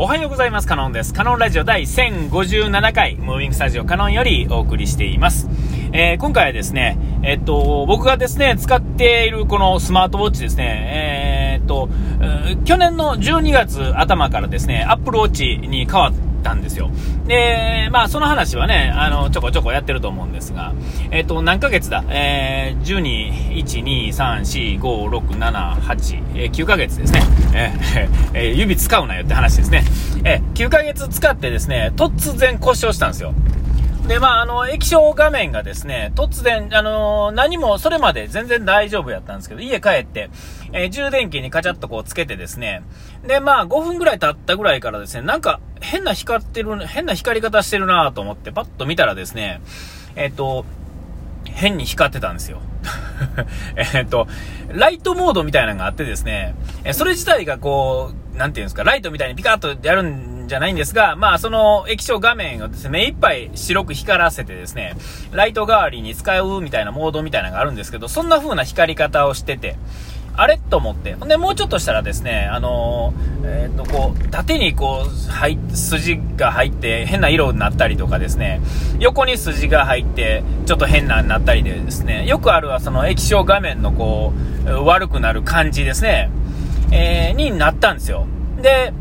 おはようございます。カノンです。カノンラジオ第1057回、ムービングスタジオカノンよりお送りしています。えー、今回はですね、えっと、僕がですね、使っているこのスマートウォッチですね、えー、っと、去年の12月頭からですね、Apple Watch に変わってたんですよ。で、まあ、その話はね、あの、ちょこちょこやってると思うんですが、えっ、と、何ヶ月だ？えー、12、1、2、3、4、5、6、7、8、えー、9ヶ月ですね。え、えー、指使うなよって話ですね。えー、9ヶ月使ってですね、突然故障したんですよ。で、まあ、あの、液晶画面がですね、突然、あのー、何もそれまで全然大丈夫やったんですけど、家帰って、えー、充電器にカチャッとこうつけてですね、で、まあ、5分ぐらい経ったぐらいからですね、なんか変な光ってる、変な光り方してるなと思って、パッと見たらですね、えっ、ー、と、変に光ってたんですよ。えっと、ライトモードみたいなのがあってですね、えそれ自体がこう、なんていうんですか、ライトみたいにピカッとやるんじゃないんですが、まあ、その液晶画面をですね、目いっぱい白く光らせてですね、ライト代わりに使うみたいなモードみたいなのがあるんですけど、そんな風な光り方をしてて、あれ？と思って。ほんで、もうちょっとしたらですね、あのー、えっ、と、こう、縦にこう、はい、筋が入って、変な色になったりとかですね、横に筋が入って、ちょっと変なになったりでですね、よくあるはその液晶画面のこう、悪くなる感じですね、えー、になったんですよ。で、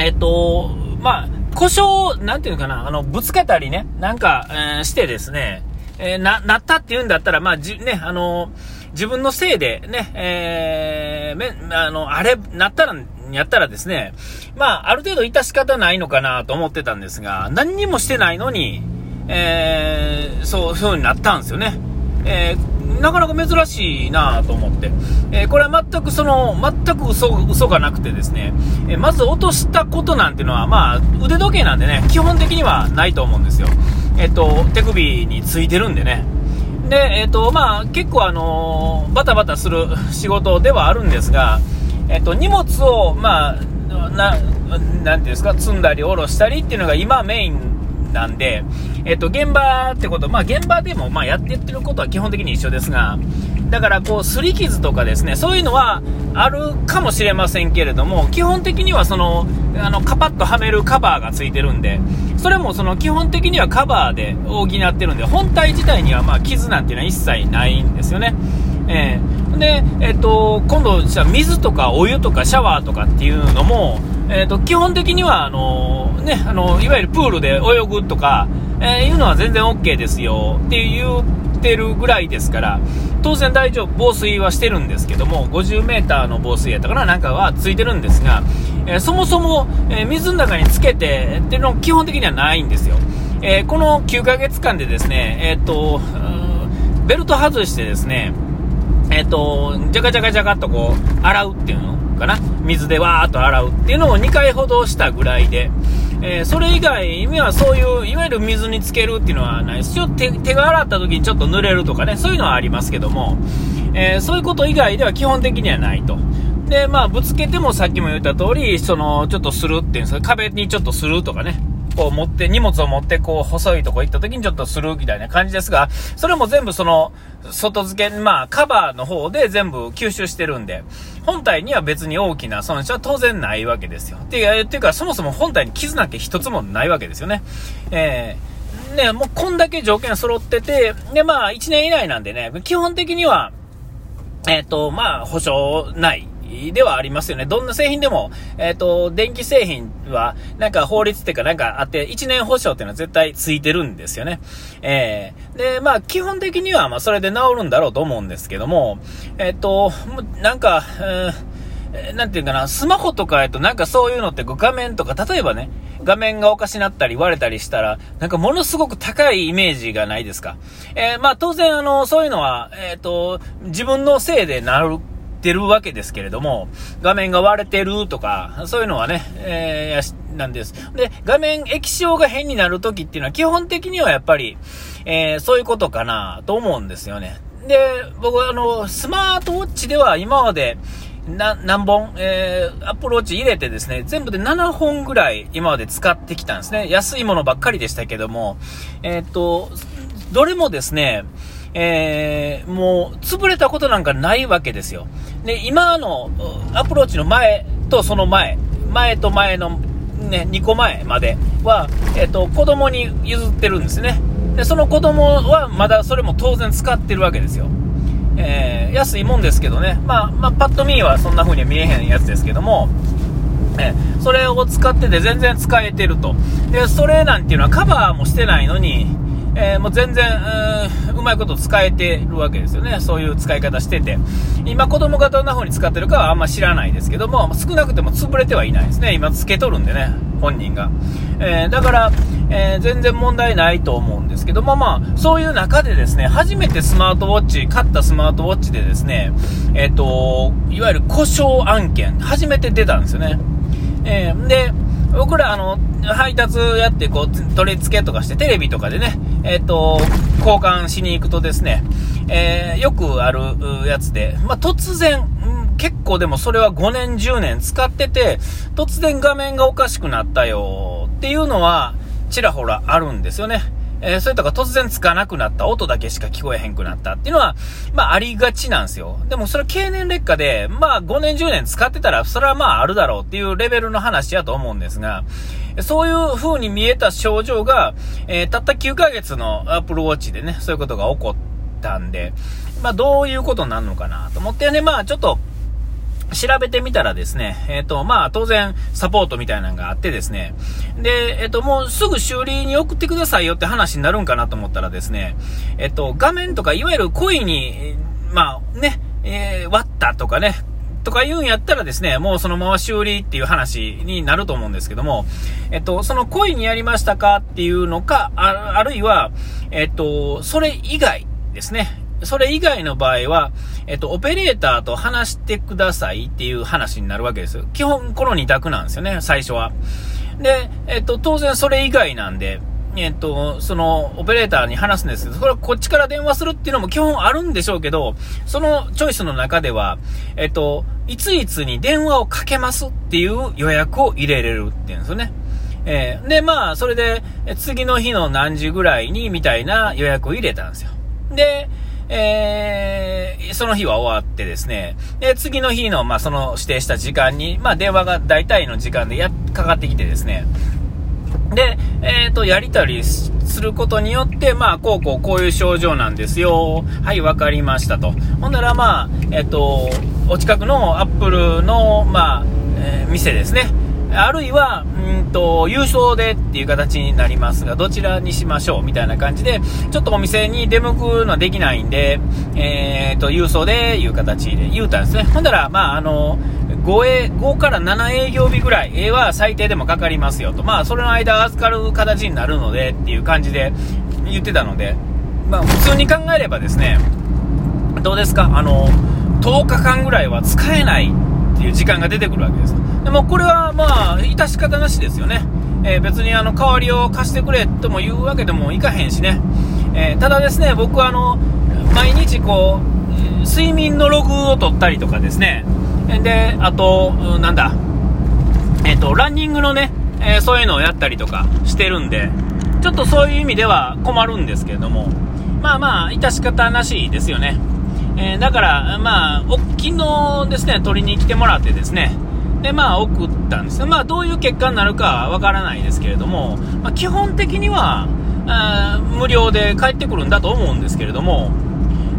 えっと、まあ、故障、なんていうかな、あの、ぶつけたりね、なんか、え、してですね、え、な、なったって言うんだったら、まあ、じ、ね、あの、自分のせいでね、えー、め、あの、あれ、なったら、やったらですね、まあ、ある程度致し方ないのかなと思ってたんですが、何にもしてないのに、えー、そう、そうになったんですよね。えーなかなか珍しいなと思って、えー、これは全くその、全く嘘嘘がなくてですね、え、まず落としたことなんていうのは、まあ、腕時計なんでね、基本的にはないと思うんですよ。えっ、と、手首についてるんでね。で、えっ、と、まあ、結構あのバタバタする 仕事ではあるんですが、えっ、と、荷物を、まあ、な、なんていうんですか、積んだり下ろしたりっていうのが今メインなんで、えっと、現場ってこと、まあ、現場でも、まあ、やってってることは基本的に一緒ですが、だから、こう、擦り傷とかですね、そういうのはあるかもしれませんけれども、基本的にはその、あの、カパッとはめるカバーがついてるんで、それもその基本的にはカバーで補ってるんで、本体自体にはまあ傷なんていうのは一切ないんですよね。えー、で、えっ、と、今度、じゃ水とかお湯とかシャワーとかっていうのも、えっ、と、基本的には、あのね、あの、いわゆるプールで泳ぐとか、え、いうのは全然 OK ですよって言てるぐらいですから、当然大丈夫、防水はしてるんですけども、50 m の防水やったかな、なんかはついてるんですが、えー、そもそも、えー、水の中につけてっていうの基本的にはないんですよ。えこの9ヶ月間でですね、えっと、ベルト外してですね、えっと、じゃかじゃかじゃかっとこう、洗うっていうのかな水でわーっと洗うっていうのを2回ほどしたぐらいで、えー、それ以外にはそういう、いわゆる水につけるっていうのはないです。ちょっと手手が洗った時にちょっと濡れるとかね、そういうのはありますけども、えー、そういうこと以外では基本的にはないと。で、まあ、ぶつけてもさっきも言った通り、その、ちょっとするっていうんですか、壁にちょっとするとかね、こう持って、荷物を持って、こう、細いとこ行った時にちょっとするみたいな感じですが、それも全部その、外付け、まあ、カバーの方で全部吸収してるんで、本体には別に大きな損失は当然ないわけですよ。っていうていうか、そもそも本体に傷なんて一つもないわけですよね。えー、ね、もうこんだけ条件揃ってて、で、まあ、1年以内なんでね、基本的には、えっ、ー、と、まあ、保証ない。ではありますよね。どんな製品でも、えっ、ー、と、電気製品は、なんか法律っていうかなんかあって、1年保証っていうのは絶対ついてるんですよね。えー、で、まあ、基本的には、まあ、それで治るんだろうと思うんですけども、えっ、ー、と、なんか、うん、なんていうかな、スマホとかやとなんかそういうのって画面とか、例えばね、画面がおかしなったり割れたりしたら、なんかものすごく高いイメージがないですか。えー、まあ当然あの、そういうのは、えっ、ー、と、自分のせいでなるってるわけですけれども、画面が割れてるとか、そういうのはね、えー、なんです。で、画面液晶が変になるときっていうのは基本的にはやっぱり、えー、そういうことかなと思うんですよね。で、僕はあの、スマートウォッチでは今まで、な、何本、えー、アップローチ入れてですね、全部で7本ぐらい今まで使ってきたんですね。安いものばっかりでしたけども、えー、っと、どれもですね、えー、もう、潰れたことなんかないわけですよ。で、今のアプローチの前とその前、前と前のね、2個前までは、えっと、子供に譲ってるんですね。で、その子供はまだそれも当然使ってるわけですよ。えー、安いもんですけどね、まあ、まあ、パッと見はそんな風には見えへんやつですけども、え、それを使ってて全然使えてると。で、それなんていうのはカバーもしてないのに、えー、もう全然う、うまいこと使えてるわけですよね。そういう使い方してて。今子供がどんな風に使ってるかはあんま知らないですけども、少なくても潰れてはいないですね。今つけとるんでね、本人が。えー、だから、えー、全然問題ないと思うんですけども、まあ、そういう中でですね、初めてスマートウォッチ、買ったスマートウォッチでですね、えっ、と、いわゆる故障案件、初めて出たんですよね。えで、僕ら、あの、配達やって、こう、取り付けとかして、テレビとかでね、えっ、と、交換しに行くとですね、えー、よくあるやつで、まあ、突然、結構でもそれは5年、10年使ってて、突然画面がおかしくなったよっていうのは、ちらほらあるんですよね。えー、それとか突然つかなくなった、音だけしか聞こえへんくなったっていうのは、まあありがちなんですよ。でもそれ経年劣化で、まあ5年10年使ってたら、それはまああるだろうっていうレベルの話やと思うんですが、そういう風に見えた症状が、えー、たった9ヶ月の Apple Watch でね、そういうことが起こったんで、まあどういうことになるのかなと思ってね、まあちょっと、調べてみたらですね、えっ、ー、と、まあ、当然、サポートみたいなのがあってですね、で、えっ、ー、と、もうすぐ修理に送ってくださいよって話になるんかなと思ったらですね、えっ、と、画面とか、いわゆる恋に、まあ、ね、え割ったとかね、とか言うんやったらですね、もうそのまま修理っていう話になると思うんですけども、えっと、その恋にやりましたかっていうのか、あるいは、えっと、それ以外ですね。それ以外の場合は、えっと、オペレーターと話してくださいっていう話になるわけです。基本、この2択なんですよね、最初は。で、えっと、当然それ以外なんで、えっと、その、オペレーターに話すんですけど、それはこっちから電話するっていうのも基本あるんでしょうけど、そのチョイスの中では、えっと、いついつに電話をかけますっていう予約を入れれるっていうんですよね。えー、で、まあ、それで、次の日の何時ぐらいに、みたいな予約を入れたんですよ。で、えー、その日は終わってですね、で、次の日の、まあ、その指定した時間に、まあ、電話が大体の時間でや、かかってきてですね、で、えっ、ー、と、やりたりすることによって、まあ、こうこうこういう症状なんですよ。はい、わかりましたと。ほんなら、まあ、えっ、ー、と、お近くのアップルの、まあ、えー、店ですね。あるいは、うんと、郵送でっていう形になりますが、どちらにしましょうみたいな感じで、ちょっとお店に出向くのはできないんで、えーと、郵送でいう形で言うたんですね。ほんだら、まあ、あの、5, 営5から7営業日ぐらいは最低でもかかりますよと。まあ、それの間預かる形になるのでっていう感じで言ってたので、まあ、普通に考えればですね、どうですか？あの、10日間ぐらいは使えないていう時間が出てくるわけです。でもこれはまあ、致し方なしですよね。えー、別にあの、代わりを貸してくれとも言うわけでもいかへんしね。えー、ただですね、僕はあの、毎日こう、睡眠のログを取ったりとかですね。で、あと、なんだ、えっ、ー、と、ランニングのね、えそういうのをやったりとかしてるんで、ちょっとそういう意味では困るんですけれども、まあまあ、致し方なしですよね。えだから、まあ、昨日ですね、取りに来てもらってですね、で、まあ、送ったんです。まあ、どういう結果になるかわからないですけれども、まあ、基本的には、あ無料で帰ってくるんだと思うんですけれども、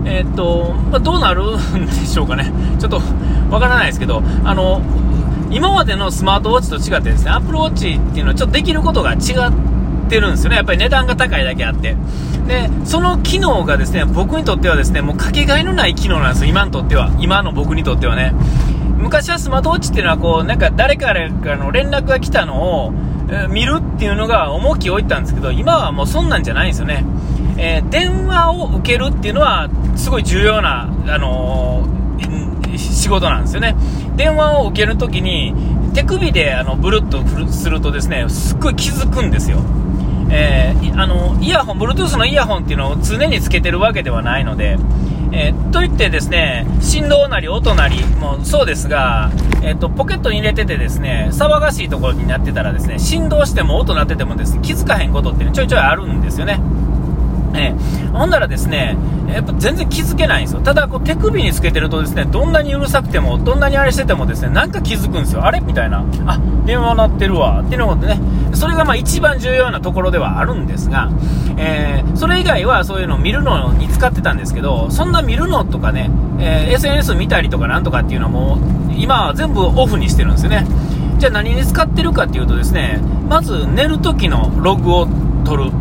えー、っと、まあ、どうなるんでしょうかね。ちょっと、わからないですけど、あの、今までのスマートウォッチと違ってですね、アップルウォッチっていうのはちょっとできることが違っててるんですよね。やっぱり値段が高いだけあって。で、その機能がですね、僕にとってはですね、もうかけがえのない機能なんですよ。今にとっては。今の僕にとってはね。昔はスマートウォッチっていうのはこう、なんか誰かからの連絡が来たのを、見るっていうのが重きを置いたんですけど、今はもうそんなんじゃないんですよね。えー、電話を受けるっていうのは、すごい重要な、あのー、仕事なんですよね。電話を受けるときに、手首であのブルッとするとですね、すっごい気づくんですよ。えー、あの、イヤホン、Bluetooth のイヤホンっていうのを常につけてるわけではないので、えー、といってですね、振動なり音なりもそうですが、えっ、ー、と、ポケットに入れててですね、騒がしいところになってたらですね、振動しても音鳴っててもですね、気づかへんことって、ねちょいちょいあるんですよね。えー、ほんならですね、やっぱ全然気づけないんですよ。ただ、こう手首につけてるとですね、どんなにうるさくても、どんなにあれしててもですね、なんか気づくんですよ。あれみたいな。あ、電話鳴ってるわ。っていうのでね、それがまあ一番重要なところではあるんですが、えー、それ以外はそういうのを見るのに使ってたんですけど、そんな見るのとかね、えー、SNS 見たりとかなんとかっていうのも、今は全部オフにしてるんですよね。じゃあ何に使ってるかっていうとですね、まず寝る時のログを取る。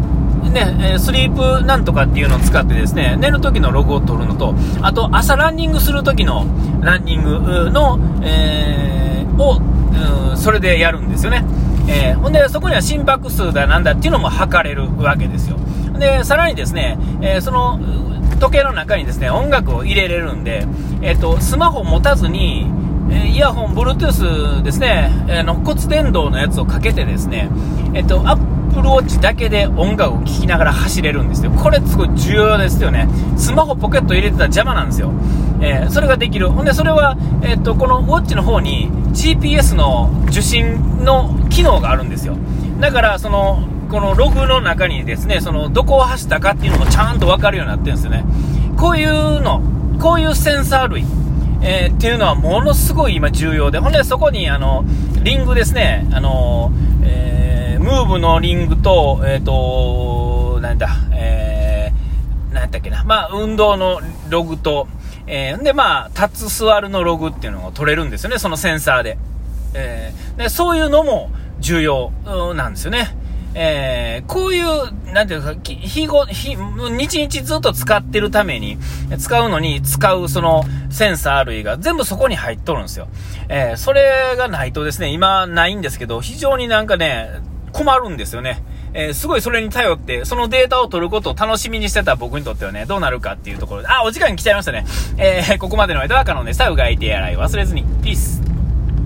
ね、スリープなんとかっていうのを使ってですね、寝る時のログを取るのと、あと朝ランニングする時のランニングの、えー、を、それでやるんですよね。えー、ほんで、そこには心拍数だなんだっていうのも測れるわけですよ。で、さらにですね、えー、その、時計の中にですね、音楽を入れれるんで、えっ、と、スマホ持たずに、えイヤホン、Bluetooth ですね、えの骨伝導のやつをかけてですね、えっ、と、アップルウォッチだけで音楽を聴きながら走れるんですよ。これすごい重要ですよね。スマホポケット入れてたら邪魔なんですよ。えー、それができる。ほんで、それは、えっ、と、このウォッチの方に GPS の受信の機能があるんですよ。だから、その、このログの中にですね、その、どこを走ったかっていうのもちゃんとわかるようになってるんですよね。こういうの、こういうセンサー類、えー、っていうのはものすごい今重要で、ほんでそこにあの、リングですね、あの、えー、ムーブのリングと、えっ、ー、と、なんだ、えー、なんだっけな、まあ、運動のログと、えー、で、まあ、立つ座るのログっていうのを取れるんですよね、そのセンサーで。えー、でそういうのも重要なんですよね。えー、こういう、なんていうか、日ご、日、日々ずっと使ってるために、使うのに使うそのセンサー類が全部そこに入っとるんですよ。えー、それがないとですね、今ないんですけど、非常になんかね、困るんですよね。えー、すごいそれに頼って、そのデータを取ることを楽しみにしてた僕にとってはね、どうなるかっていうところで、あ、お時間来ちゃいましたね。えー、ここまでの間は可能で、さうがい手洗い忘れずに。ピース。